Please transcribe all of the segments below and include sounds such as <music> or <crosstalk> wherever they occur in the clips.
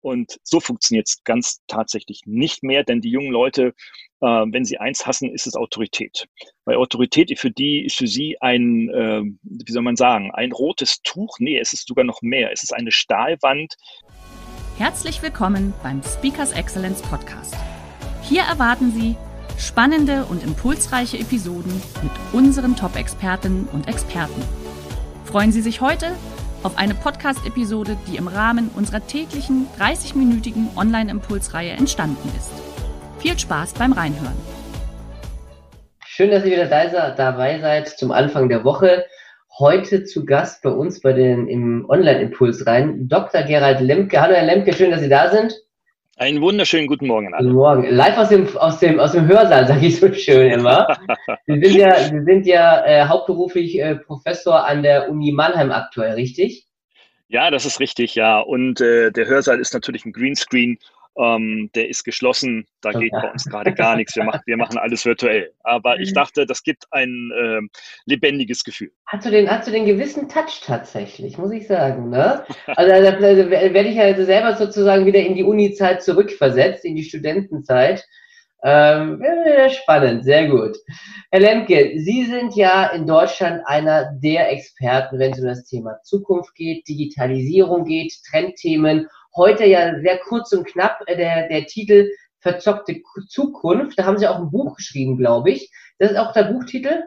Und so funktioniert es ganz tatsächlich nicht mehr, denn die jungen Leute, äh, wenn sie eins hassen, ist es Autorität. Weil Autorität für die ist für sie ein, äh, wie soll man sagen, ein rotes Tuch. Nee, es ist sogar noch mehr. Es ist eine Stahlwand. Herzlich willkommen beim Speakers Excellence Podcast. Hier erwarten Sie spannende und impulsreiche Episoden mit unseren Top-Expertinnen und Experten. Freuen Sie sich heute auf eine Podcast-Episode, die im Rahmen unserer täglichen 30-minütigen Online-Impulsreihe entstanden ist. Viel Spaß beim Reinhören. Schön, dass ihr wieder dabei seid zum Anfang der Woche. Heute zu Gast bei uns bei den im Online-Impuls rein Dr. Gerald Lemke. Hallo Herr Lemke, schön, dass Sie da sind. Einen wunderschönen guten Morgen alle. Guten Morgen. Live aus dem, aus dem, aus dem Hörsaal, <laughs> sage ich so schön immer. Sie sind ja, Sie sind ja äh, hauptberuflich äh, Professor an der Uni Mannheim aktuell, richtig? Ja, das ist richtig, ja. Und äh, der Hörsaal ist natürlich ein Greenscreen ähm, der ist geschlossen, da geht bei uns gerade gar nichts. Wir machen, wir machen alles virtuell. Aber ich dachte, das gibt ein äh, lebendiges Gefühl. Hast du, den, hast du den gewissen Touch tatsächlich, muss ich sagen. Ne? <laughs> Also, also, also werde ich ja also selber sozusagen wieder in die Uni-Zeit zurückversetzt, in die Studentenzeit. Ähm, spannend, sehr gut. Herr Lemke, Sie sind ja in Deutschland einer der Experten, wenn es um das Thema Zukunft geht, Digitalisierung geht, Trendthemen Heute ja sehr kurz und knapp äh, der, der Titel Verzockte Zukunft. Da haben Sie auch ein Buch geschrieben, glaube ich. Das ist auch der Buchtitel?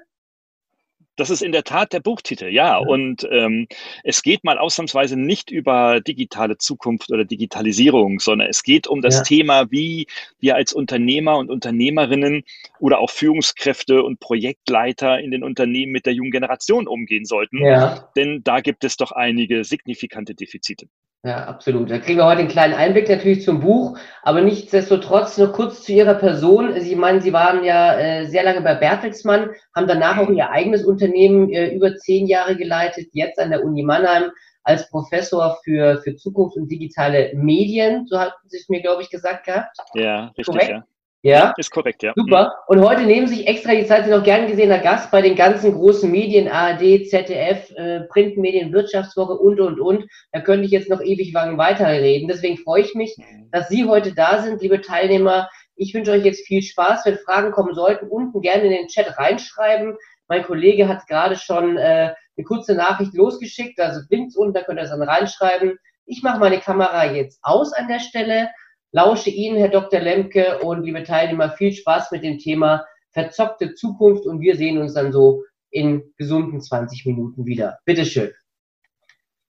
Das ist in der Tat der Buchtitel, ja. Und ähm, es geht mal ausnahmsweise nicht über digitale Zukunft oder Digitalisierung, sondern es geht um das ja. Thema, wie wir als Unternehmer und Unternehmerinnen oder auch Führungskräfte und Projektleiter in den Unternehmen mit der jungen Generation umgehen sollten. Ja. Denn da gibt es doch einige signifikante Defizite. Ja, absolut. Da kriegen wir heute einen kleinen Einblick natürlich zum Buch, aber nichtsdestotrotz nur kurz zu Ihrer Person. Sie meinen, Sie waren ja äh, sehr lange bei Bertelsmann, haben danach auch Ihr eigenes Unternehmen äh, über zehn Jahre geleitet, jetzt an der Uni Mannheim als Professor für, für Zukunft und digitale Medien, so hat Sie es mir, glaube ich, gesagt gehabt. Ja, richtig, Korrekt? ja. Ja? Ist korrekt, ja. Super. Mhm. Und heute nehmen sich extra die Zeit, sind auch gern gesehener Gast bei den ganzen großen Medien, ARD, ZDF, äh, Printmedien, Wirtschaftswoche und, und, und. Da könnte ich jetzt noch ewig lang weiterreden. Deswegen freue ich mich, mhm. dass Sie heute da sind, liebe Teilnehmer. Ich wünsche euch jetzt viel Spaß. Wenn Fragen kommen sollten, unten gerne in den Chat reinschreiben. Mein Kollege hat gerade schon äh, eine kurze Nachricht losgeschickt, also links unten, da könnt ihr es dann reinschreiben. Ich mache meine Kamera jetzt aus an der Stelle lausche Ihnen, Herr Dr. Lemke und liebe Teilnehmer, viel Spaß mit dem Thema verzockte Zukunft und wir sehen uns dann so in gesunden 20 Minuten wieder. Bitteschön.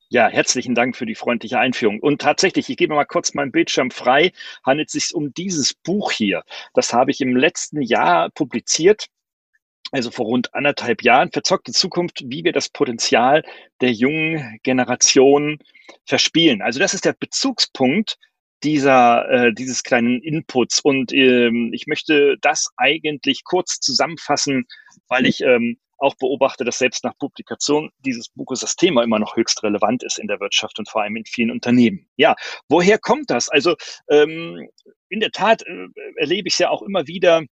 Ja, herzlichen Dank für die freundliche Einführung. Und tatsächlich, ich gebe mal kurz meinen Bildschirm frei, handelt es sich um dieses Buch hier. Das habe ich im letzten Jahr publiziert, also vor rund anderthalb Jahren, Verzockte Zukunft, wie wir das Potenzial der jungen Generation verspielen. Also das ist der Bezugspunkt dieser, äh, dieses kleinen Inputs. Und ähm, ich möchte das eigentlich kurz zusammenfassen, weil ich ähm, auch beobachte, dass selbst nach Publikation dieses Buches das Thema immer noch höchst relevant ist in der Wirtschaft und vor allem in vielen Unternehmen. Ja, woher kommt das? Also ähm, in der Tat äh, erlebe ich es ja auch immer wieder,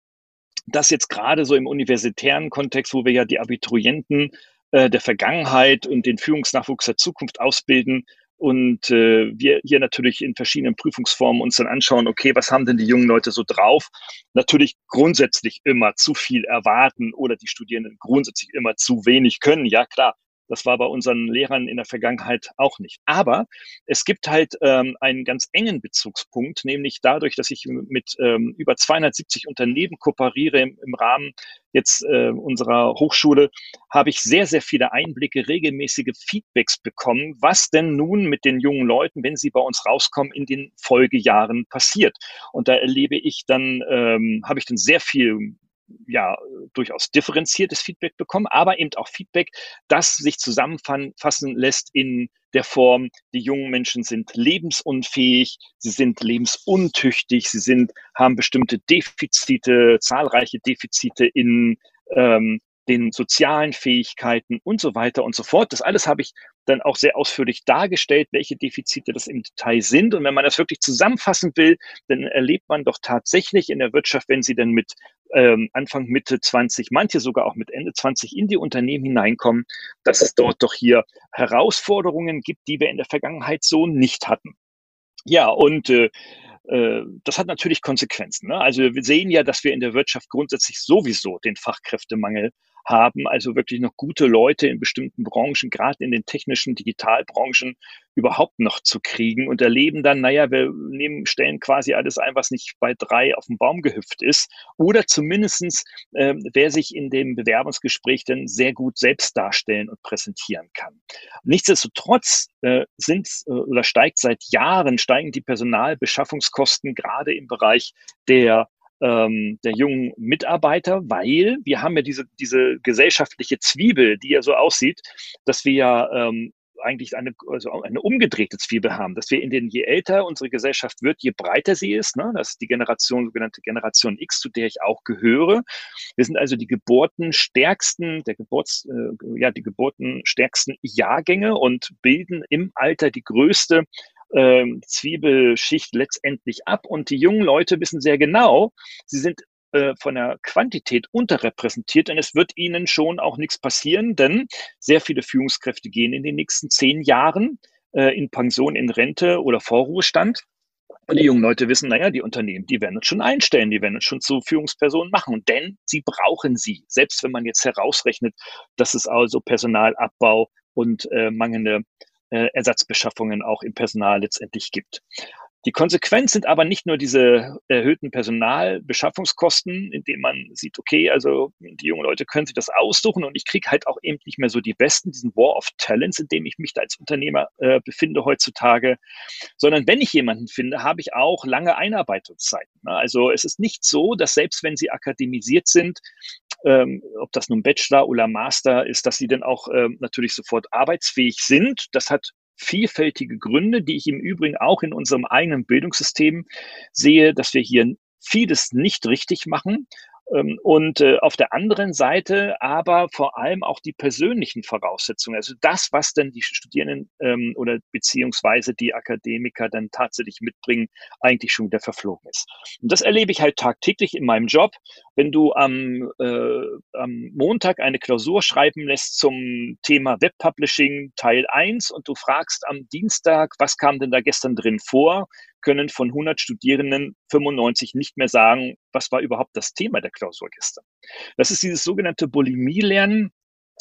dass jetzt gerade so im universitären Kontext, wo wir ja die Abiturienten äh, der Vergangenheit und den Führungsnachwuchs der Zukunft ausbilden, und äh, wir hier natürlich in verschiedenen Prüfungsformen uns dann anschauen, okay, was haben denn die jungen Leute so drauf? Natürlich grundsätzlich immer zu viel erwarten oder die Studierenden grundsätzlich immer zu wenig können. Ja, klar, das war bei unseren Lehrern in der Vergangenheit auch nicht. Aber es gibt halt ähm, einen ganz engen Bezugspunkt, nämlich dadurch, dass ich mit ähm, über 270 Unternehmen kooperiere im, im Rahmen jetzt äh, unserer Hochschule, habe ich sehr, sehr viele Einblicke, regelmäßige Feedbacks bekommen, was denn nun mit den jungen Leuten, wenn sie bei uns rauskommen, in den Folgejahren passiert. Und da erlebe ich dann, ähm, habe ich dann sehr viel ja durchaus differenziertes Feedback bekommen, aber eben auch Feedback, das sich zusammenfassen lässt in der Form, die jungen Menschen sind lebensunfähig, sie sind lebensuntüchtig, sie sind, haben bestimmte Defizite, zahlreiche Defizite in ähm, den sozialen Fähigkeiten und so weiter und so fort. Das alles habe ich dann auch sehr ausführlich dargestellt, welche Defizite das im Detail sind. Und wenn man das wirklich zusammenfassen will, dann erlebt man doch tatsächlich in der Wirtschaft, wenn sie dann mit ähm, Anfang, Mitte 20, manche sogar auch mit Ende 20 in die Unternehmen hineinkommen, dass es dort doch hier Herausforderungen gibt, die wir in der Vergangenheit so nicht hatten. Ja, und äh, das hat natürlich Konsequenzen. Ne? Also wir sehen ja, dass wir in der Wirtschaft grundsätzlich sowieso den Fachkräftemangel haben, also wirklich noch gute Leute in bestimmten Branchen, gerade in den technischen Digitalbranchen, überhaupt noch zu kriegen und erleben dann, naja, wir nehmen, stellen quasi alles ein, was nicht bei drei auf dem Baum gehüpft ist. Oder zumindestens, äh, wer sich in dem Bewerbungsgespräch dann sehr gut selbst darstellen und präsentieren kann. Nichtsdestotrotz äh, sind äh, oder steigt seit Jahren, steigen die Personalbeschaffungskosten gerade im Bereich der ähm, der jungen Mitarbeiter, weil wir haben ja diese, diese gesellschaftliche Zwiebel, die ja so aussieht, dass wir ja ähm, eigentlich eine, also eine umgedrehte Zwiebel haben, dass wir in den, je älter unsere Gesellschaft wird, je breiter sie ist, ne, das ist die Generation, sogenannte Generation X, zu der ich auch gehöre. Wir sind also die geburtenstärksten, der Geburts, äh, ja, die geburtenstärksten Jahrgänge und bilden im Alter die größte ähm, Zwiebelschicht letztendlich ab. Und die jungen Leute wissen sehr genau, sie sind äh, von der Quantität unterrepräsentiert und es wird ihnen schon auch nichts passieren, denn sehr viele Führungskräfte gehen in den nächsten zehn Jahren äh, in Pension, in Rente oder Vorruhestand. Und die jungen Leute wissen, naja, die Unternehmen, die werden uns schon einstellen, die werden uns schon zu Führungspersonen machen, denn sie brauchen sie. Selbst wenn man jetzt herausrechnet, dass es also Personalabbau und äh, mangelnde äh, Ersatzbeschaffungen auch im Personal letztendlich gibt. Die Konsequenz sind aber nicht nur diese erhöhten Personalbeschaffungskosten, indem man sieht, okay, also die jungen Leute können sich das aussuchen und ich kriege halt auch eben nicht mehr so die Besten, diesen War of Talents, in dem ich mich da als Unternehmer äh, befinde heutzutage, sondern wenn ich jemanden finde, habe ich auch lange Einarbeitungszeiten. Ne? Also es ist nicht so, dass selbst wenn sie akademisiert sind, ähm, ob das nun Bachelor oder Master ist, dass sie dann auch ähm, natürlich sofort arbeitsfähig sind. Das hat vielfältige Gründe, die ich im Übrigen auch in unserem eigenen Bildungssystem sehe, dass wir hier vieles nicht richtig machen und äh, auf der anderen Seite aber vor allem auch die persönlichen Voraussetzungen, also das, was denn die Studierenden ähm, oder beziehungsweise die Akademiker dann tatsächlich mitbringen, eigentlich schon wieder verflogen ist. Und das erlebe ich halt tagtäglich in meinem Job. Wenn du am, äh, am Montag eine Klausur schreiben lässt zum Thema Webpublishing Teil 1 und du fragst am Dienstag, was kam denn da gestern drin vor, können von 100 Studierenden 95 nicht mehr sagen, was war überhaupt das Thema der Klausur gestern. Das ist dieses sogenannte Bulimie-Lernen,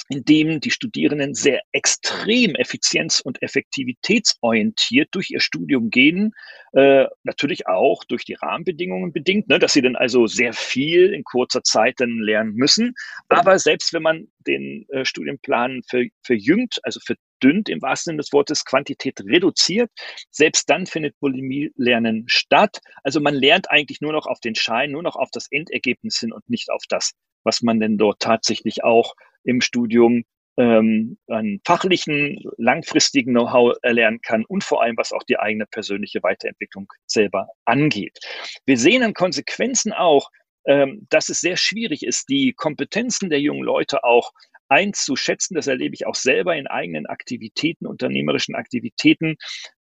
in dem die Studierenden sehr extrem effizienz- und effektivitätsorientiert durch ihr Studium gehen, äh, natürlich auch durch die Rahmenbedingungen bedingt, ne, dass sie dann also sehr viel in kurzer Zeit dann lernen müssen. Aber selbst wenn man den äh, Studienplan ver, verjüngt, also verdünnt im wahrsten Sinne des Wortes, Quantität reduziert, selbst dann findet Bulimie-Lernen statt. Also man lernt eigentlich nur noch auf den Schein, nur noch auf das Endergebnis hin und nicht auf das, was man denn dort tatsächlich auch im Studium ähm, an fachlichen, langfristigen Know-how erlernen kann und vor allem, was auch die eigene persönliche Weiterentwicklung selber angeht. Wir sehen an Konsequenzen auch, ähm, dass es sehr schwierig ist, die Kompetenzen der jungen Leute auch einzuschätzen. Das erlebe ich auch selber in eigenen Aktivitäten, unternehmerischen Aktivitäten.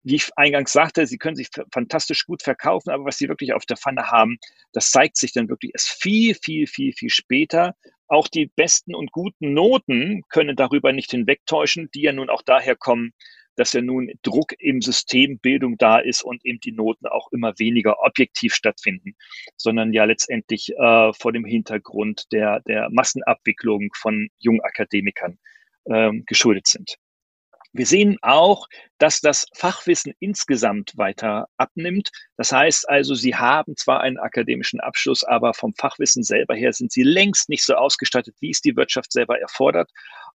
Wie ich eingangs sagte, sie können sich fantastisch gut verkaufen, aber was sie wirklich auf der Pfanne haben, das zeigt sich dann wirklich erst viel, viel, viel, viel später. Auch die besten und guten Noten können darüber nicht hinwegtäuschen, die ja nun auch daher kommen, dass ja nun Druck im System Bildung da ist und eben die Noten auch immer weniger objektiv stattfinden, sondern ja letztendlich äh, vor dem Hintergrund der, der Massenabwicklung von jungen Akademikern ähm, geschuldet sind. Wir sehen auch, dass das Fachwissen insgesamt weiter abnimmt. Das heißt also, Sie haben zwar einen akademischen Abschluss, aber vom Fachwissen selber her sind Sie längst nicht so ausgestattet, wie es die Wirtschaft selber erfordert.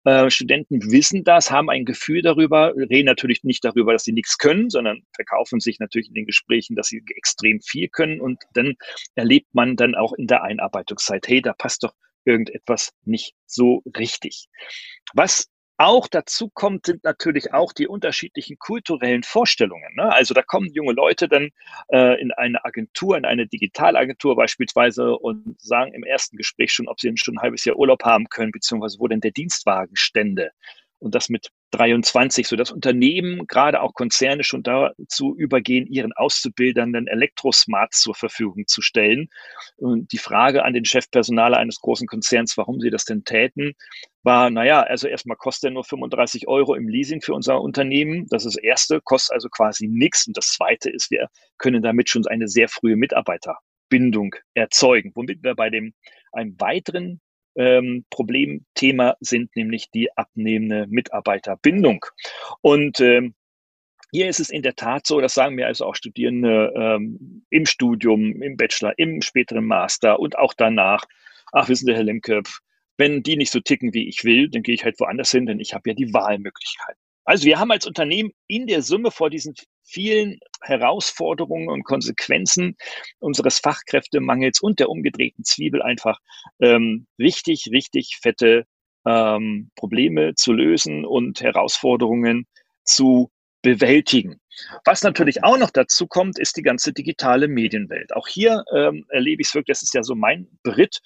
Äh, Studenten wissen das, haben ein Gefühl darüber, reden natürlich nicht darüber, dass sie nichts können, sondern verkaufen sich natürlich in den Gesprächen, dass sie extrem viel können und dann erlebt man dann auch in der Einarbeitungszeit, hey, da passt doch irgendetwas nicht so richtig. Was auch dazu kommt, sind natürlich auch die unterschiedlichen kulturellen Vorstellungen. Ne? Also da kommen junge Leute dann äh, in eine Agentur, in eine Digitalagentur beispielsweise und sagen im ersten Gespräch schon, ob sie schon ein halbes Jahr Urlaub haben können, beziehungsweise wo denn der Dienstwagen stände und das mit 23, so dass Unternehmen, gerade auch Konzerne schon dazu übergehen, ihren Auszubildern dann Elektrosmarts zur Verfügung zu stellen. Und die Frage an den Chefpersonaler eines großen Konzerns, warum sie das denn täten, war, naja, also erstmal kostet er nur 35 Euro im Leasing für unser Unternehmen. Das ist das Erste, kostet also quasi nichts. Und das Zweite ist, wir können damit schon eine sehr frühe Mitarbeiterbindung erzeugen, womit wir bei dem einem weiteren ähm, Problemthema sind nämlich die abnehmende Mitarbeiterbindung. Und ähm, hier ist es in der Tat so, das sagen mir also auch Studierende ähm, im Studium, im Bachelor, im späteren Master und auch danach. Ach, wissen Sie, Herr Lemke, wenn die nicht so ticken, wie ich will, dann gehe ich halt woanders hin, denn ich habe ja die Wahlmöglichkeit. Also wir haben als Unternehmen in der Summe vor diesen vielen Herausforderungen und Konsequenzen unseres Fachkräftemangels und der umgedrehten Zwiebel einfach ähm, richtig, richtig fette ähm, Probleme zu lösen und Herausforderungen zu bewältigen. Was natürlich auch noch dazu kommt, ist die ganze digitale Medienwelt. Auch hier ähm, erlebe ich es wirklich, das ist ja so mein Brit,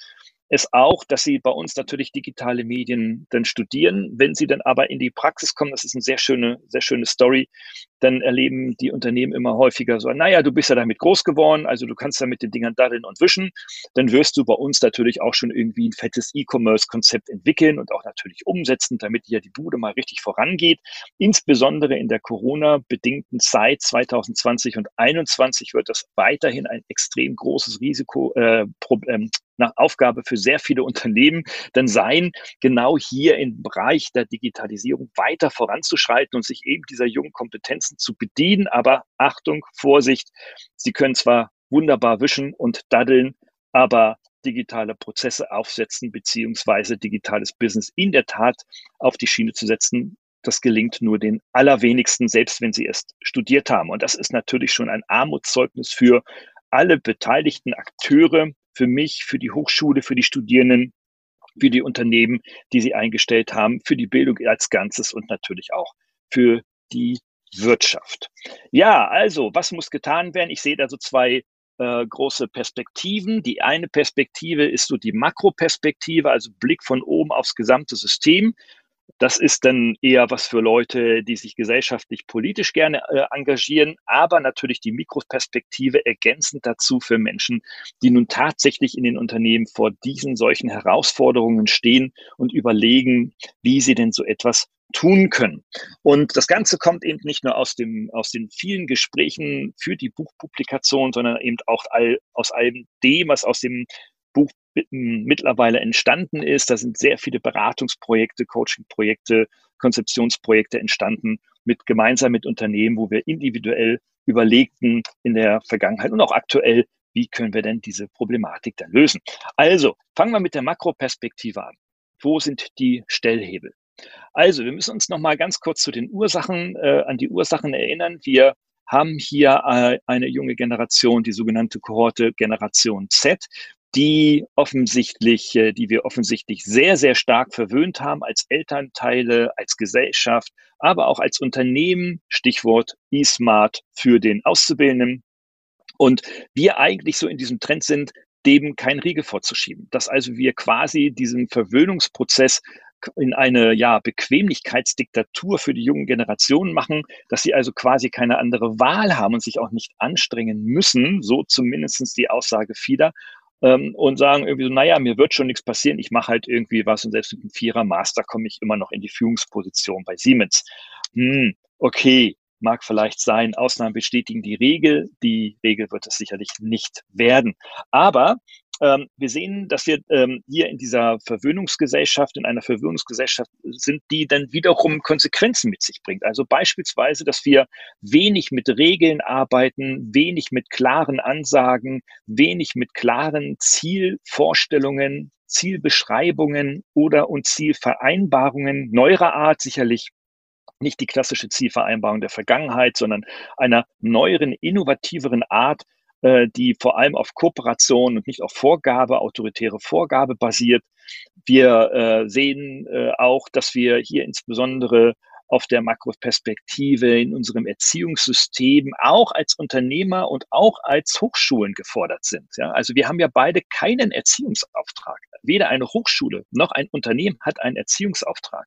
ist auch, dass sie bei uns natürlich digitale Medien dann studieren. Wenn sie dann aber in die Praxis kommen, das ist eine sehr schöne, sehr schöne Story, dann erleben die Unternehmen immer häufiger so, naja, du bist ja damit groß geworden, also du kannst ja mit den Dingern daddeln und wischen. Dann wirst du bei uns natürlich auch schon irgendwie ein fettes E-Commerce-Konzept entwickeln und auch natürlich umsetzen, damit ja die Bude mal richtig vorangeht. Insbesondere in der Corona-bedingten Zeit 2020 und 2021 wird das weiterhin ein extrem großes Risiko, äh, Problem, nach Aufgabe für sehr viele Unternehmen dann sein, genau hier im Bereich der Digitalisierung weiter voranzuschreiten und sich eben dieser jungen Kompetenzen zu bedienen. Aber Achtung, Vorsicht, sie können zwar wunderbar wischen und daddeln, aber digitale Prozesse aufsetzen beziehungsweise digitales Business in der Tat auf die Schiene zu setzen, das gelingt nur den allerwenigsten, selbst wenn sie es studiert haben. Und das ist natürlich schon ein Armutszeugnis für alle beteiligten Akteure, für mich, für die Hochschule, für die Studierenden, für die Unternehmen, die sie eingestellt haben, für die Bildung als Ganzes und natürlich auch für die Wirtschaft. Ja, also, was muss getan werden? Ich sehe da so zwei äh, große Perspektiven. Die eine Perspektive ist so die Makroperspektive, also Blick von oben aufs gesamte System. Das ist dann eher was für Leute, die sich gesellschaftlich politisch gerne äh, engagieren, aber natürlich die Mikroperspektive ergänzend dazu für Menschen, die nun tatsächlich in den Unternehmen vor diesen solchen Herausforderungen stehen und überlegen, wie sie denn so etwas tun können. Und das Ganze kommt eben nicht nur aus, dem, aus den vielen Gesprächen für die Buchpublikation, sondern eben auch all, aus all dem, was aus dem Buch mittlerweile entstanden ist. Da sind sehr viele Beratungsprojekte, Coachingprojekte, Konzeptionsprojekte entstanden mit gemeinsam mit Unternehmen, wo wir individuell überlegten in der Vergangenheit und auch aktuell, wie können wir denn diese Problematik dann lösen. Also fangen wir mit der Makroperspektive an. Wo sind die Stellhebel? Also, wir müssen uns noch mal ganz kurz zu den Ursachen, äh, an die Ursachen erinnern. Wir haben hier äh, eine junge Generation, die sogenannte Kohorte Generation Z, die offensichtlich, äh, die wir offensichtlich sehr, sehr stark verwöhnt haben als Elternteile, als Gesellschaft, aber auch als Unternehmen, Stichwort E-Smart für den Auszubildenden. Und wir eigentlich so in diesem Trend sind, dem kein Riegel vorzuschieben. Dass also wir quasi diesen Verwöhnungsprozess in eine ja, Bequemlichkeitsdiktatur für die jungen Generationen machen, dass sie also quasi keine andere Wahl haben und sich auch nicht anstrengen müssen, so zumindestens die Aussage vieler, ähm, und sagen irgendwie so, naja, mir wird schon nichts passieren, ich mache halt irgendwie was und selbst mit einem Vierer Master komme ich immer noch in die Führungsposition bei Siemens. Hm, okay, mag vielleicht sein, Ausnahmen bestätigen die Regel, die Regel wird es sicherlich nicht werden. Aber ähm, wir sehen, dass wir ähm, hier in dieser Verwöhnungsgesellschaft, in einer Verwöhnungsgesellschaft sind, die dann wiederum Konsequenzen mit sich bringt. Also beispielsweise, dass wir wenig mit Regeln arbeiten, wenig mit klaren Ansagen, wenig mit klaren Zielvorstellungen, Zielbeschreibungen oder und Zielvereinbarungen neuerer Art sicherlich nicht die klassische Zielvereinbarung der Vergangenheit, sondern einer neueren, innovativeren Art, äh, die vor allem auf Kooperation und nicht auf Vorgabe, autoritäre Vorgabe basiert. Wir äh, sehen äh, auch, dass wir hier insbesondere auf der Makroperspektive in unserem Erziehungssystem auch als Unternehmer und auch als Hochschulen gefordert sind. Ja, also wir haben ja beide keinen Erziehungsauftrag. Weder eine Hochschule noch ein Unternehmen hat einen Erziehungsauftrag.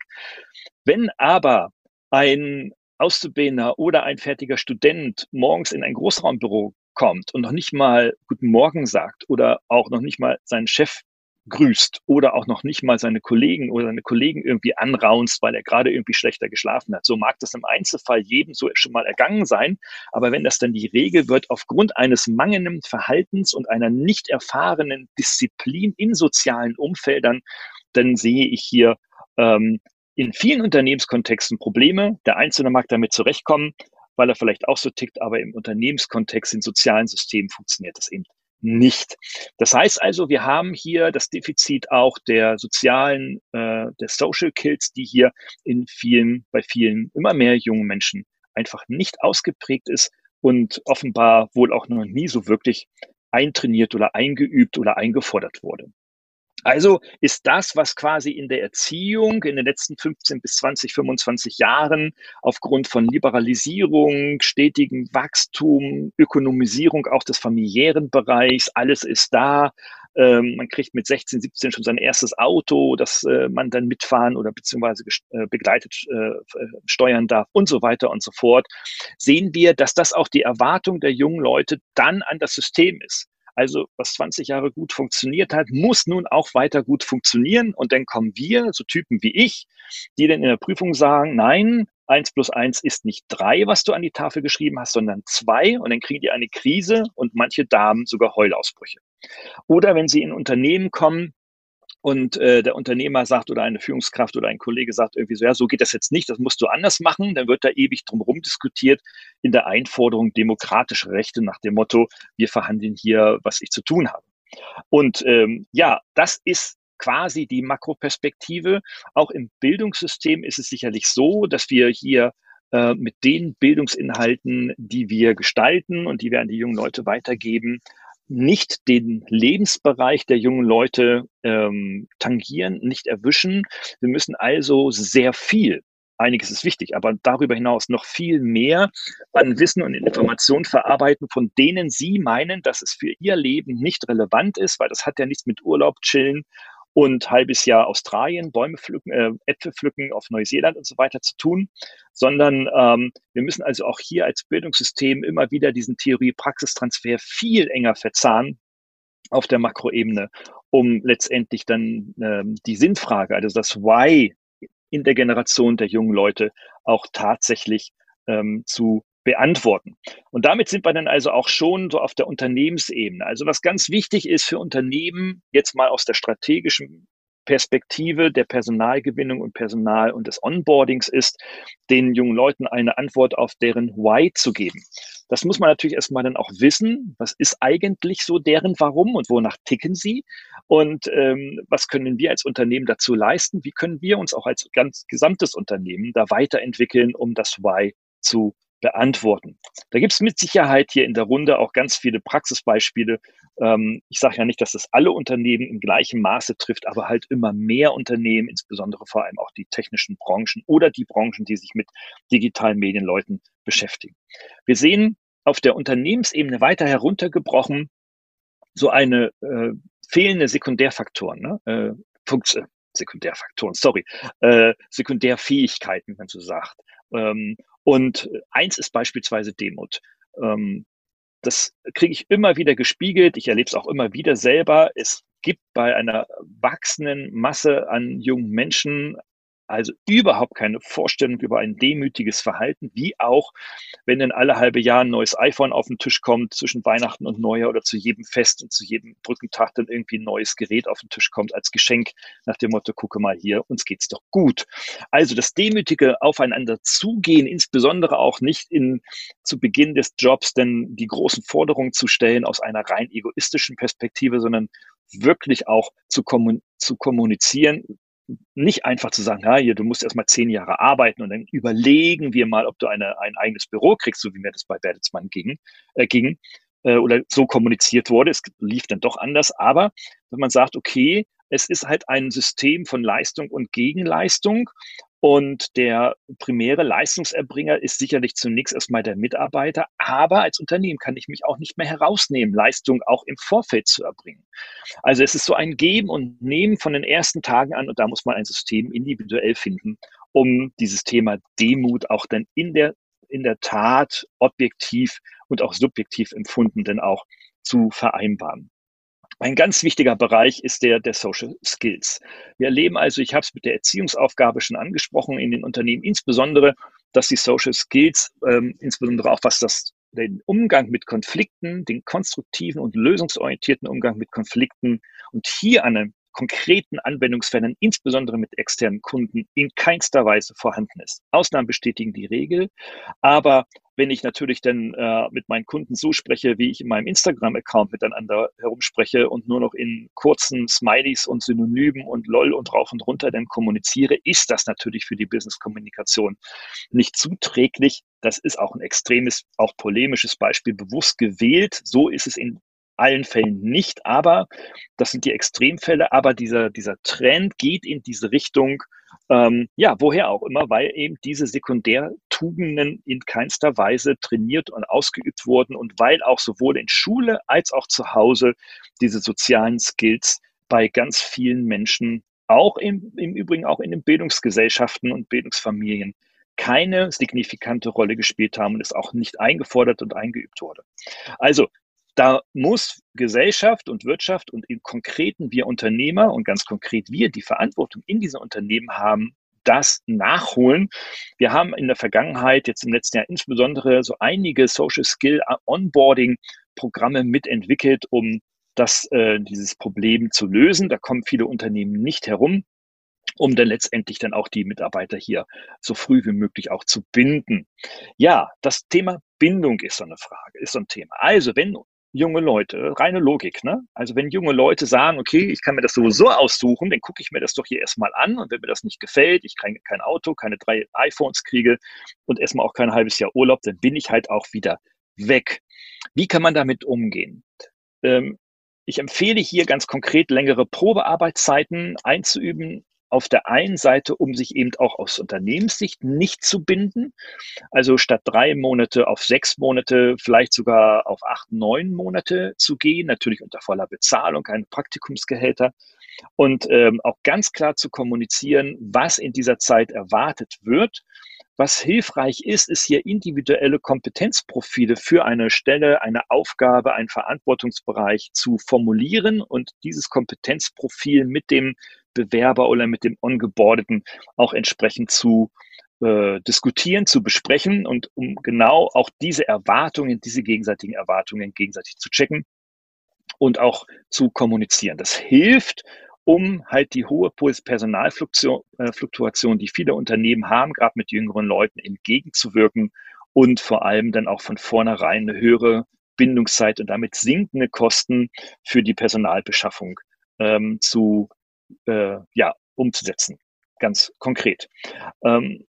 Wenn aber ein Auszubildender oder ein fertiger Student morgens in ein Großraumbüro kommt und noch nicht mal Guten Morgen sagt oder auch noch nicht mal seinen Chef grüßt oder auch noch nicht mal seine Kollegen oder seine Kollegen irgendwie anraunst, weil er gerade irgendwie schlechter geschlafen hat. So mag das im Einzelfall jedem so schon mal ergangen sein. Aber wenn das dann die Regel wird, aufgrund eines mangelnden Verhaltens und einer nicht erfahrenen Disziplin in sozialen Umfeldern, dann sehe ich hier ähm, in vielen Unternehmenskontexten Probleme. Der Einzelne mag damit zurechtkommen, weil er vielleicht auch so tickt, aber im Unternehmenskontext, in sozialen Systemen funktioniert das eben nicht. Das heißt also, wir haben hier das Defizit auch der sozialen, äh, der Social Kills, die hier in vielen, bei vielen immer mehr jungen Menschen einfach nicht ausgeprägt ist und offenbar wohl auch noch nie so wirklich eintrainiert oder eingeübt oder eingefordert wurde. Also ist das, was quasi in der Erziehung in den letzten 15 bis 20, 25 Jahren aufgrund von Liberalisierung, stetigem Wachstum, Ökonomisierung auch des familiären Bereichs, alles ist da. Ähm, man kriegt mit 16, 17 schon sein erstes Auto, das äh, man dann mitfahren oder beziehungsweise äh, begleitet äh, steuern darf und so weiter und so fort. Sehen wir, dass das auch die Erwartung der jungen Leute dann an das System ist. Also was 20 Jahre gut funktioniert hat, muss nun auch weiter gut funktionieren. Und dann kommen wir, so Typen wie ich, die dann in der Prüfung sagen, nein, eins plus eins ist nicht drei, was du an die Tafel geschrieben hast, sondern zwei. Und dann kriegen die eine Krise und manche Damen sogar Heulausbrüche. Oder wenn sie in Unternehmen kommen, und äh, der Unternehmer sagt oder eine Führungskraft oder ein Kollege sagt irgendwie so, ja, so geht das jetzt nicht, das musst du anders machen, dann wird da ewig drumherum diskutiert in der Einforderung demokratische Rechte nach dem Motto, wir verhandeln hier, was ich zu tun habe. Und ähm, ja, das ist quasi die Makroperspektive. Auch im Bildungssystem ist es sicherlich so, dass wir hier äh, mit den Bildungsinhalten, die wir gestalten und die wir an die jungen Leute weitergeben, nicht den Lebensbereich der jungen Leute ähm, tangieren, nicht erwischen. Wir müssen also sehr viel, einiges ist wichtig, aber darüber hinaus noch viel mehr an Wissen und Informationen verarbeiten, von denen Sie meinen, dass es für Ihr Leben nicht relevant ist, weil das hat ja nichts mit Urlaub, Chillen und halbes Jahr Australien, Bäume pflücken, äh, Äpfel pflücken auf Neuseeland und so weiter zu tun, sondern ähm, wir müssen also auch hier als Bildungssystem immer wieder diesen Theorie-Praxistransfer viel enger verzahnen auf der Makroebene, um letztendlich dann ähm, die Sinnfrage, also das Why in der Generation der jungen Leute auch tatsächlich ähm, zu beantworten. Und damit sind wir dann also auch schon so auf der Unternehmensebene. Also was ganz wichtig ist für Unternehmen, jetzt mal aus der strategischen Perspektive der Personalgewinnung und Personal und des Onboardings ist, den jungen Leuten eine Antwort auf deren Why zu geben. Das muss man natürlich erstmal dann auch wissen. Was ist eigentlich so deren Warum und wonach ticken sie? Und ähm, was können wir als Unternehmen dazu leisten? Wie können wir uns auch als ganz gesamtes Unternehmen da weiterentwickeln, um das Why zu beantworten. Da gibt es mit Sicherheit hier in der Runde auch ganz viele Praxisbeispiele. Ähm, ich sage ja nicht, dass das alle Unternehmen im gleichen Maße trifft, aber halt immer mehr Unternehmen, insbesondere vor allem auch die technischen Branchen oder die Branchen, die sich mit digitalen Medienleuten beschäftigen. Wir sehen auf der Unternehmensebene weiter heruntergebrochen so eine äh, fehlende Sekundärfaktoren, ne? äh, Funktion, Sekundärfaktoren, sorry, äh, Sekundärfähigkeiten, wenn man so sagt. Ähm, und eins ist beispielsweise Demut. Ähm, das kriege ich immer wieder gespiegelt. Ich erlebe es auch immer wieder selber. Es gibt bei einer wachsenden Masse an jungen Menschen Also überhaupt keine Vorstellung über ein demütiges Verhalten, wie auch, wenn in alle halbe Jahr ein neues iPhone auf den Tisch kommt, zwischen Weihnachten und Neujahr oder zu jedem Fest und zu jedem Brückentag dann irgendwie ein neues Gerät auf den Tisch kommt als Geschenk nach dem Motto, gucke mal hier, uns geht's doch gut. Also das demütige Aufeinander zugehen, insbesondere auch nicht in, zu Beginn des Jobs denn die großen Forderungen zu stellen aus einer rein egoistischen Perspektive, sondern wirklich auch zu, kommun zu kommunizieren, nicht einfach zu sagen, ja, hier, du musst erstmal zehn Jahre arbeiten und dann überlegen wir mal, ob du eine, ein eigenes Büro kriegst, so wie mir das bei Bertelsmann ging, äh, ging äh, oder so kommuniziert wurde. Es lief dann doch anders. Aber wenn man sagt, okay, es ist halt ein System von Leistung und Gegenleistung und der primäre Leistungserbringer ist sicherlich zunächst erstmal der Mitarbeiter, aber als Unternehmen kann ich mich auch nicht mehr herausnehmen, Leistung auch im Vorfeld zu erbringen. Also es ist so ein Geben und Nehmen von den ersten Tagen an und da muss man ein System individuell finden, um dieses Thema Demut auch dann in der, in der Tat objektiv und auch subjektiv empfunden dann auch zu vereinbaren. Ein ganz wichtiger Bereich ist der der Social Skills. Wir erleben also, ich habe es mit der Erziehungsaufgabe schon angesprochen in den Unternehmen, insbesondere, dass die Social Skills, ähm, insbesondere auch was das den Umgang mit Konflikten, den konstruktiven und lösungsorientierten Umgang mit Konflikten und hier an einem konkreten Anwendungsfällen, insbesondere mit externen Kunden, in keinster Weise vorhanden ist. Ausnahmen bestätigen die Regel, aber wenn ich natürlich dann äh, mit meinen Kunden so spreche, wie ich in meinem Instagram-Account miteinander herumspreche und nur noch in kurzen Smileys und Synonymen und LOL und rauf und runter dann kommuniziere, ist das natürlich für die Business-Kommunikation nicht zuträglich. Das ist auch ein extremes, auch polemisches Beispiel bewusst gewählt. So ist es in allen Fällen nicht, aber das sind die Extremfälle, aber dieser, dieser Trend geht in diese Richtung, ähm, ja, woher auch immer, weil eben diese Sekundärtugenden in keinster Weise trainiert und ausgeübt wurden und weil auch sowohl in Schule als auch zu Hause diese sozialen Skills bei ganz vielen Menschen, auch im, im Übrigen auch in den Bildungsgesellschaften und Bildungsfamilien, keine signifikante Rolle gespielt haben und es auch nicht eingefordert und eingeübt wurde. Also da muss Gesellschaft und Wirtschaft und im Konkreten wir Unternehmer und ganz konkret wir die Verantwortung in diesen Unternehmen haben, das nachholen. Wir haben in der Vergangenheit, jetzt im letzten Jahr insbesondere, so einige Social Skill Onboarding Programme mitentwickelt, um das, äh, dieses Problem zu lösen. Da kommen viele Unternehmen nicht herum, um dann letztendlich dann auch die Mitarbeiter hier so früh wie möglich auch zu binden. Ja, das Thema Bindung ist so eine Frage, ist so ein Thema. Also, wenn junge Leute, reine Logik, ne? Also wenn junge Leute sagen, okay, ich kann mir das sowieso aussuchen, dann gucke ich mir das doch hier erstmal an und wenn mir das nicht gefällt, ich kein, kein Auto, keine drei iPhones kriege und erstmal auch kein halbes Jahr Urlaub, dann bin ich halt auch wieder weg. Wie kann man damit umgehen? Ähm, ich empfehle hier ganz konkret längere Probearbeitszeiten einzuüben, auf der einen Seite, um sich eben auch aus Unternehmenssicht nicht zu binden. Also statt drei Monate auf sechs Monate, vielleicht sogar auf acht, neun Monate zu gehen, natürlich unter voller Bezahlung, keine Praktikumsgehälter. Und ähm, auch ganz klar zu kommunizieren, was in dieser Zeit erwartet wird. Was hilfreich ist, ist hier individuelle Kompetenzprofile für eine Stelle, eine Aufgabe, einen Verantwortungsbereich zu formulieren und dieses Kompetenzprofil mit dem Bewerber oder mit dem Ongeboardeten auch entsprechend zu äh, diskutieren, zu besprechen und um genau auch diese Erwartungen, diese gegenseitigen Erwartungen gegenseitig zu checken und auch zu kommunizieren. Das hilft, um halt die hohe Personalfluktuation, äh, die viele Unternehmen haben, gerade mit jüngeren Leuten, entgegenzuwirken und vor allem dann auch von vornherein eine höhere Bindungszeit und damit sinkende Kosten für die Personalbeschaffung ähm, zu äh, ja, umzusetzen, ganz konkret. Ähm,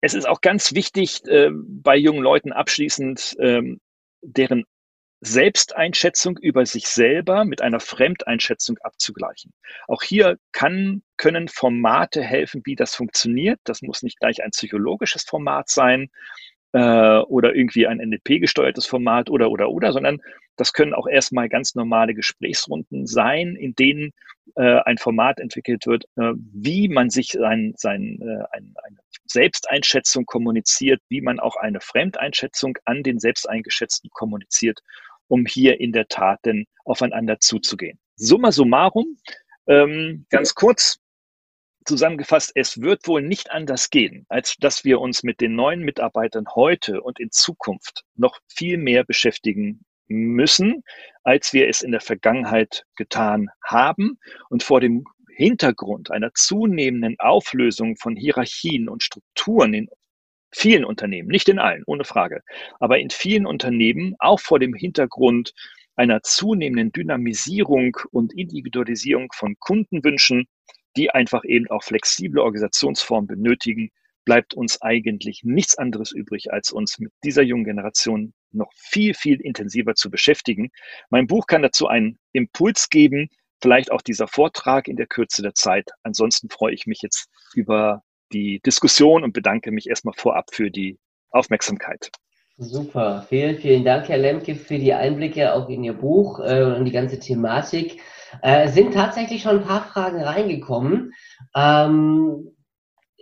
es ist auch ganz wichtig, äh, bei jungen Leuten abschließend ähm, deren Selbsteinschätzung über sich selber mit einer Fremdeinschätzung abzugleichen. Auch hier kann, können Formate helfen, wie das funktioniert. Das muss nicht gleich ein psychologisches Format sein, äh, oder irgendwie ein NLP-gesteuertes Format oder, oder, oder, sondern das können auch erstmal ganz normale Gesprächsrunden sein, in denen äh, ein Format entwickelt wird, äh, wie man sich sein, sein, äh, ein, eine Selbsteinschätzung kommuniziert, wie man auch eine Fremdeinschätzung an den Selbsteingeschätzten kommuniziert, um hier in der Tat denn aufeinander zuzugehen. Summa summarum, ähm, ganz kurz, zusammengefasst, es wird wohl nicht anders gehen, als dass wir uns mit den neuen Mitarbeitern heute und in Zukunft noch viel mehr beschäftigen müssen, als wir es in der Vergangenheit getan haben. Und vor dem Hintergrund einer zunehmenden Auflösung von Hierarchien und Strukturen in vielen Unternehmen, nicht in allen, ohne Frage, aber in vielen Unternehmen, auch vor dem Hintergrund einer zunehmenden Dynamisierung und Individualisierung von Kundenwünschen, die einfach eben auch flexible Organisationsformen benötigen, bleibt uns eigentlich nichts anderes übrig, als uns mit dieser jungen Generation noch viel, viel intensiver zu beschäftigen. Mein Buch kann dazu einen Impuls geben, vielleicht auch dieser Vortrag in der Kürze der Zeit. Ansonsten freue ich mich jetzt über die Diskussion und bedanke mich erstmal vorab für die Aufmerksamkeit. Super, vielen, vielen Dank, Herr Lemke, für die Einblicke auch in Ihr Buch äh, und die ganze Thematik. Äh, sind tatsächlich schon ein paar Fragen reingekommen. Ähm,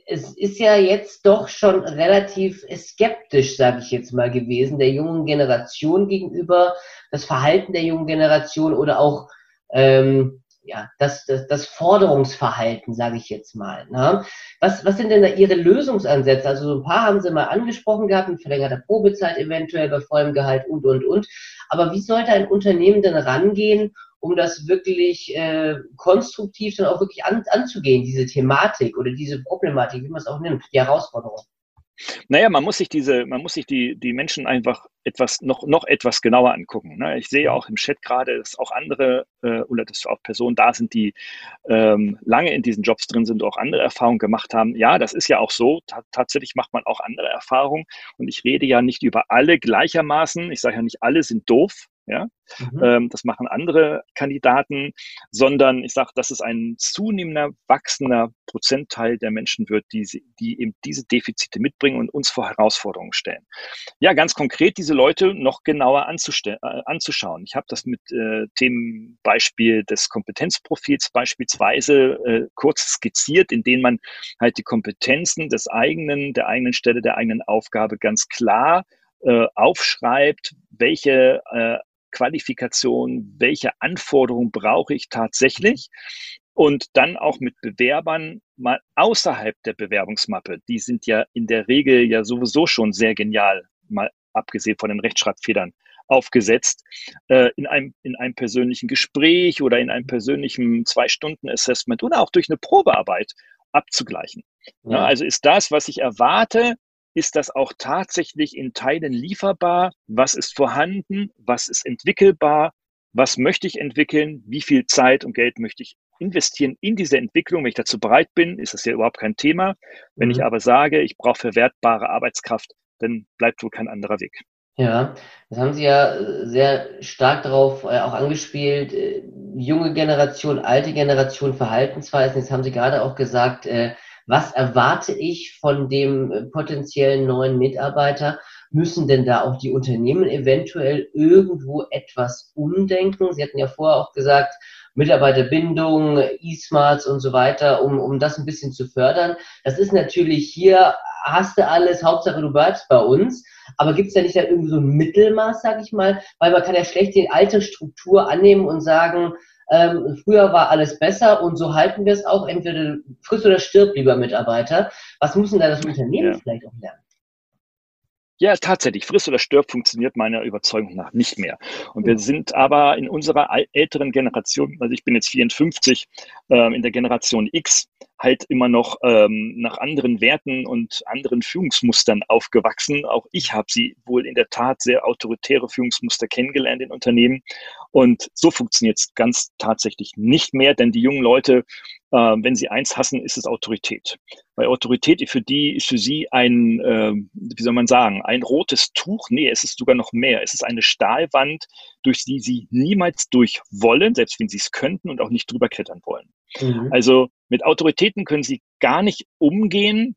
es ist ja jetzt doch schon relativ skeptisch, sage ich jetzt mal, gewesen, der jungen Generation gegenüber, das Verhalten der jungen Generation oder auch ähm, ja, das, das, das Forderungsverhalten, sage ich jetzt mal. Ne? Was, was sind denn da Ihre Lösungsansätze? Also so ein paar haben Sie mal angesprochen gehabt, mit verlängerter Probezeit eventuell, bei vollem Gehalt und, und, und. Aber wie sollte ein Unternehmen denn rangehen, um das wirklich äh, konstruktiv dann auch wirklich an, anzugehen, diese Thematik oder diese Problematik, wie man es auch nimmt, die Herausforderung? Naja, man muss sich diese, man muss sich die, die Menschen einfach etwas, noch, noch etwas genauer angucken. Ne? Ich sehe auch im Chat gerade, dass auch andere äh, oder dass auch Personen da sind, die ähm, lange in diesen Jobs drin sind, auch andere Erfahrungen gemacht haben. Ja, das ist ja auch so. Ta tatsächlich macht man auch andere Erfahrungen. Und ich rede ja nicht über alle gleichermaßen. Ich sage ja nicht, alle sind doof. Ja? Mhm. Ähm, das machen andere Kandidaten, sondern ich sage, dass es ein zunehmender, wachsender Prozentteil der Menschen wird, die, die eben diese Defizite mitbringen und uns vor Herausforderungen stellen. Ja, ganz konkret diese Leute noch genauer äh, anzuschauen. Ich habe das mit äh, Themenbeispiel des Kompetenzprofils beispielsweise äh, kurz skizziert, in denen man halt die Kompetenzen des eigenen, der eigenen Stelle, der eigenen Aufgabe ganz klar äh, aufschreibt, welche äh, Qualifikation, welche Anforderungen brauche ich tatsächlich und dann auch mit Bewerbern mal außerhalb der Bewerbungsmappe, die sind ja in der Regel ja sowieso schon sehr genial, mal abgesehen von den Rechtschreibfedern, aufgesetzt, äh, in, einem, in einem persönlichen Gespräch oder in einem persönlichen Zwei-Stunden-Assessment oder auch durch eine Probearbeit abzugleichen. Ja. Ja, also ist das, was ich erwarte, ist das auch tatsächlich in Teilen lieferbar? Was ist vorhanden? Was ist entwickelbar? Was möchte ich entwickeln? Wie viel Zeit und Geld möchte ich investieren in diese Entwicklung? Wenn ich dazu bereit bin, ist das ja überhaupt kein Thema. Wenn mhm. ich aber sage, ich brauche verwertbare Arbeitskraft, dann bleibt wohl kein anderer Weg. Ja, das haben Sie ja äh, sehr stark darauf äh, auch angespielt, äh, junge Generation, alte Generation, Verhaltensweisen. Jetzt haben Sie gerade auch gesagt, äh, was erwarte ich von dem äh, potenziellen neuen Mitarbeiter? Müssen denn da auch die Unternehmen eventuell irgendwo etwas umdenken? Sie hatten ja vorher auch gesagt, Mitarbeiterbindung, E-Smarts und so weiter, um, um das ein bisschen zu fördern. Das ist natürlich hier, hast du alles, Hauptsache du bleibst bei uns. Aber gibt es da nicht da irgendwie so ein Mittelmaß, sag ich mal? Weil man kann ja schlecht die alte Struktur annehmen und sagen, ähm, früher war alles besser und so halten wir es auch. Entweder friss oder stirb, lieber Mitarbeiter. Was muss denn da das Unternehmen ja. vielleicht auch lernen? Ja, tatsächlich. Friss oder stirb funktioniert meiner Überzeugung nach nicht mehr. Und wir sind aber in unserer älteren Generation, also ich bin jetzt 54, äh, in der Generation X, halt immer noch ähm, nach anderen Werten und anderen Führungsmustern aufgewachsen. Auch ich habe sie wohl in der Tat sehr autoritäre Führungsmuster kennengelernt in Unternehmen. Und so funktioniert es ganz tatsächlich nicht mehr, denn die jungen Leute, äh, wenn sie eins hassen, ist es Autorität. Weil Autorität für die ist für sie ein, äh, wie soll man sagen, ein rotes Tuch. Nee, es ist sogar noch mehr. Es ist eine Stahlwand, durch die sie niemals durch wollen, selbst wenn sie es könnten und auch nicht drüber klettern wollen. Mhm. Also mit Autoritäten können sie gar nicht umgehen,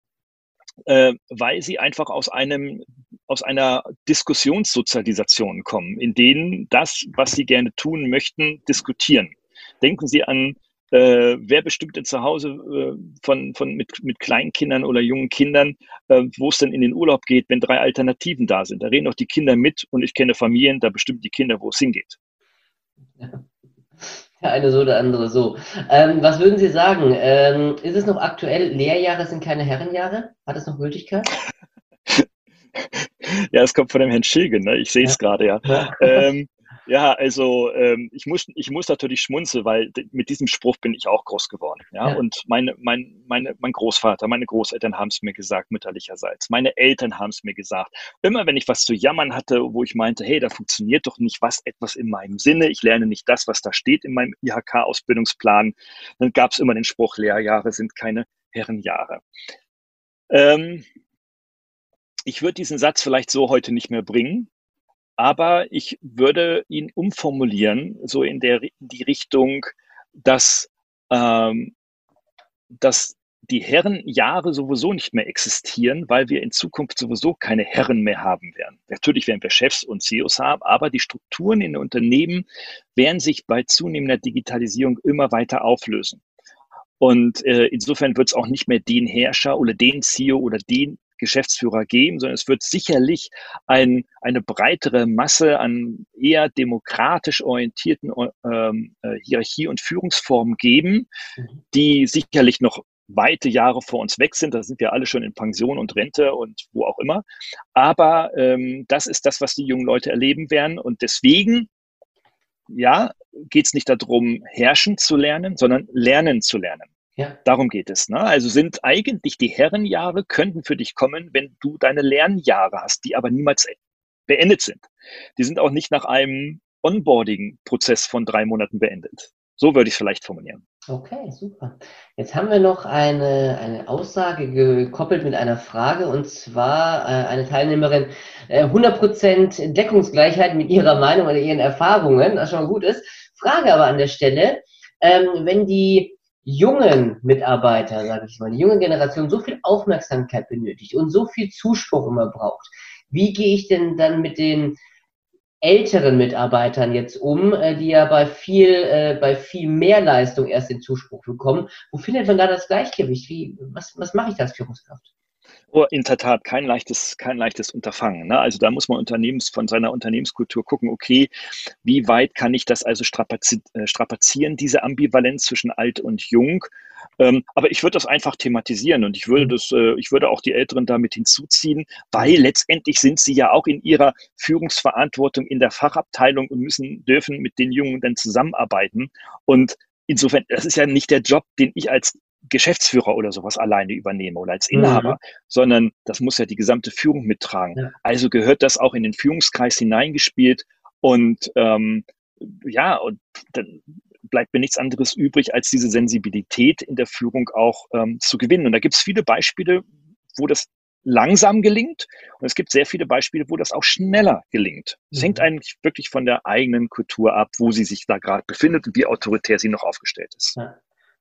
äh, weil sie einfach aus einem aus einer Diskussionssozialisation kommen, in denen das, was sie gerne tun möchten, diskutieren. Denken Sie an, äh, wer bestimmt denn zu Hause äh, von, von mit, mit Kleinkindern oder jungen Kindern, äh, wo es denn in den Urlaub geht, wenn drei Alternativen da sind. Da reden auch die Kinder mit und ich kenne Familien, da bestimmt die Kinder, wo es hingeht. <laughs> Ja. Eine so, der andere so. Ähm, was würden Sie sagen? Ähm, ist es noch aktuell? Lehrjahre sind keine Herrenjahre? Hat es noch Gültigkeit? <laughs> ja, es kommt von dem Herrn Schilgen, ne? ich sehe es ja. gerade, ja. ja. Ähm, <laughs> ja, also ähm, ich, muss, ich muss natürlich schmunzeln, weil mit diesem Spruch bin ich auch groß geworden. Ja? ja. Und meine, mein, meine, mein Großvater, meine Großeltern haben es mir gesagt, mütterlicherseits. Meine Eltern haben es mir gesagt. Immer wenn ich was zu jammern hatte, wo ich meinte, hey, da funktioniert doch nicht was, etwas in meinem Sinne, ich lerne nicht das, was da steht in meinem IHK-Ausbildungsplan, dann gab es immer den Spruch, Lehrjahre sind keine Herrenjahre. Ähm, ich würde diesen Satz vielleicht so heute nicht mehr bringen, aber ich würde ihn umformulieren, so in der die Richtung, dass, ähm, dass die Herrenjahre sowieso nicht mehr existieren, weil wir in Zukunft sowieso keine Herren mehr haben werden. Natürlich werden wir Chefs und CEOs haben, aber die Strukturen in Unternehmen werden sich bei zunehmender Digitalisierung immer weiter auflösen. Und äh, insofern wird es auch nicht mehr den Herrscher oder den CEO oder den Geschäftsführer geben, sondern es wird sicherlich ein, eine breitere Masse an eher demokratisch orientierten ähm, äh, Hierarchie- und Führungsformen geben, mhm. die sicherlich noch weite Jahre vor uns weg sind. Da sind wir alle schon in Pension und Rente und wo auch immer. Aber ähm, das ist das, was die jungen Leute erleben werden. Und deswegen, ja, geht es nicht darum, herrschen zu lernen, sondern lernen zu lernen. Ja. Darum geht es. Ne? Also sind eigentlich die Herrenjahre könnten für dich kommen, wenn du deine Lernjahre hast, die aber niemals beendet sind. Die sind auch nicht nach einem Onboarding-Prozess von drei Monaten beendet. So würde ich es vielleicht formulieren. Okay, super. Jetzt haben wir noch eine, eine Aussage gekoppelt mit einer Frage und zwar äh, eine Teilnehmerin, äh, 100% Deckungsgleichheit mit ihrer Meinung oder ihren Erfahrungen, was schon gut ist. Frage aber an der Stelle, ähm, wenn die jungen Mitarbeiter, sage ich mal, die junge Generation so viel Aufmerksamkeit benötigt und so viel Zuspruch immer braucht, wie gehe ich denn dann mit den älteren Mitarbeitern jetzt um, äh, die ja bei viel, äh, bei viel mehr Leistung erst den Zuspruch bekommen? Wo findet man da das Gleichgewicht? Wie, was, was mache ich da als Führungskraft? In der Tat kein leichtes, kein leichtes Unterfangen. Ne? Also da muss man Unternehmens, von seiner Unternehmenskultur gucken, okay, wie weit kann ich das also strapazi äh, strapazieren, diese Ambivalenz zwischen alt und jung? Ähm, aber ich würde das einfach thematisieren und ich würde mhm. das, äh, ich würde auch die Älteren damit hinzuziehen, weil letztendlich sind sie ja auch in ihrer Führungsverantwortung in der Fachabteilung und müssen, dürfen mit den Jungen dann zusammenarbeiten. Und insofern, das ist ja nicht der Job, den ich als Geschäftsführer oder sowas alleine übernehme oder als Inhaber, mhm. sondern das muss ja die gesamte Führung mittragen. Ja. Also gehört das auch in den Führungskreis hineingespielt und ähm, ja, und dann bleibt mir nichts anderes übrig, als diese Sensibilität in der Führung auch ähm, zu gewinnen. Und da gibt es viele Beispiele, wo das langsam gelingt und es gibt sehr viele Beispiele, wo das auch schneller gelingt. Es mhm. hängt eigentlich wirklich von der eigenen Kultur ab, wo sie sich da gerade befindet und wie autoritär sie noch aufgestellt ist. Ja.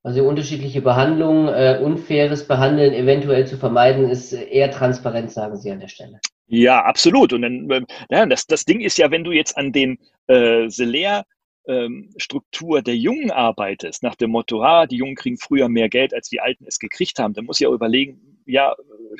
Also unterschiedliche Behandlungen, äh, unfaires Behandeln eventuell zu vermeiden, ist eher transparent, sagen Sie an der Stelle. Ja, absolut. Und dann, äh, ja, das, das Ding ist ja, wenn du jetzt an den äh, Selair ähm, Struktur der Jungen arbeitest, nach dem Motto, ah, die Jungen kriegen früher mehr Geld, als die Alten es gekriegt haben, dann muss ich ja überlegen, ja,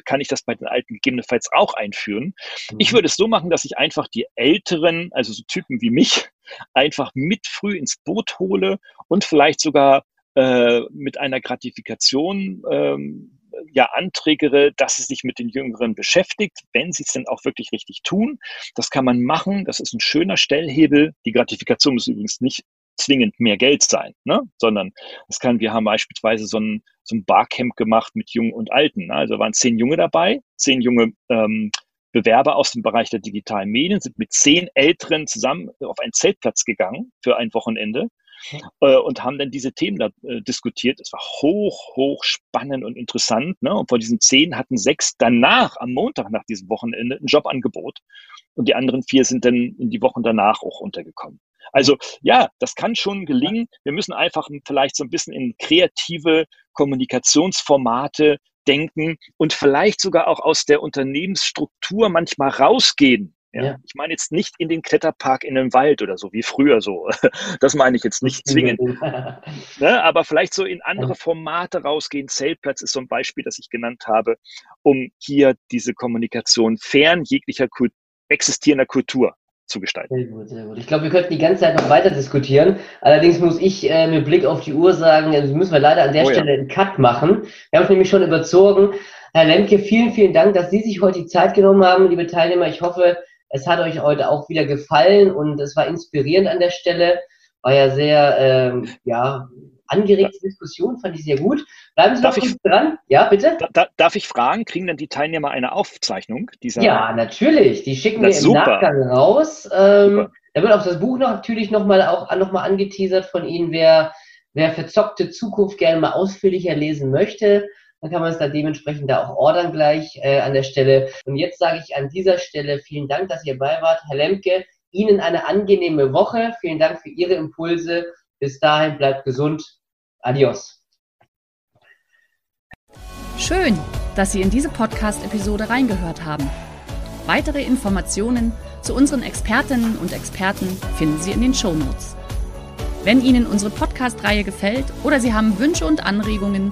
kann ich das bei den Alten gegebenenfalls auch einführen? Mhm. Ich würde es so machen, dass ich einfach die Älteren, also so Typen wie mich, <laughs> einfach mit früh ins Boot hole und vielleicht sogar äh, mit einer Gratifikation ähm, ja anträgere, dass es sich mit den Jüngeren beschäftigt, wenn sie es denn auch wirklich richtig tun. Das kann man machen. Das ist ein schöner Stellhebel. Die Gratifikation muss übrigens nicht zwingend mehr Geld sein, ne? sondern es kann, wir haben beispielsweise so ein, so ein Barcamp gemacht mit Jungen und Alten. Ne? Also waren zehn Junge dabei, zehn junge ähm, Bewerber aus dem Bereich der digitalen Medien sind mit zehn Älteren zusammen auf einen Zeltplatz gegangen für ein Wochenende äh, und haben dann diese Themen da äh, diskutiert. Es war hoch, hoch spannend und interessant. Ne? Und von diesen zehn hatten sechs danach, am Montag nach diesem Wochenende, ein Jobangebot. Und die anderen vier sind dann in die Wochen danach auch untergekommen. Also ja, das kann schon gelingen. Wir müssen einfach vielleicht so ein bisschen in kreative Kommunikationsformate denken und vielleicht sogar auch aus der Unternehmensstruktur manchmal rausgehen ja. ja. Ich meine jetzt nicht in den Kletterpark in den Wald oder so, wie früher so. <laughs> Das meine ich jetzt nicht zwingend. <laughs> ne? Aber vielleicht so in andere Formate rausgehen. Zeltplatz ist so ein Beispiel, das ich genannt habe, um hier diese Kommunikation fern jeglicher Kult existierender Kultur zu gestalten. Sehr gut, sehr gut. Ich glaube, wir könnten die ganze Zeit noch weiter diskutieren. Allerdings muss ich äh, mit Blick auf die Uhr sagen, also müssen wir leider an der oh, Stelle ja. einen Cut machen. Wir haben uns nämlich schon überzogen. Herr Lemke, vielen, vielen Dank, dass Sie sich heute die Zeit genommen haben, liebe Teilnehmer. Ich hoffe, es hat euch heute auch wieder gefallen und es war inspirierend an der Stelle. War ja sehr, ähm, ja, angeregte Diskussion, fand ich sehr gut. Bleiben Sie darf noch ich, dran. Ja, bitte. Da, darf ich fragen, kriegen denn die Teilnehmer eine Aufzeichnung dieser? Ja, natürlich. Die schicken wir im super. Nachgang raus. Ähm, da wird auch das Buch noch, natürlich nochmal auch noch mal angeteasert von Ihnen, wer, wer verzockte Zukunft gerne mal ausführlicher lesen möchte. Dann kann man es da dementsprechend da auch ordern gleich äh, an der Stelle. Und jetzt sage ich an dieser Stelle vielen Dank, dass ihr bei wart. Herr Lemke, Ihnen eine angenehme Woche. Vielen Dank für Ihre Impulse. Bis dahin bleibt gesund. Adios. Schön, dass Sie in diese Podcast-Episode reingehört haben. Weitere Informationen zu unseren Expertinnen und Experten finden Sie in den Show Notes. Wenn Ihnen unsere Podcast-Reihe gefällt oder Sie haben Wünsche und Anregungen,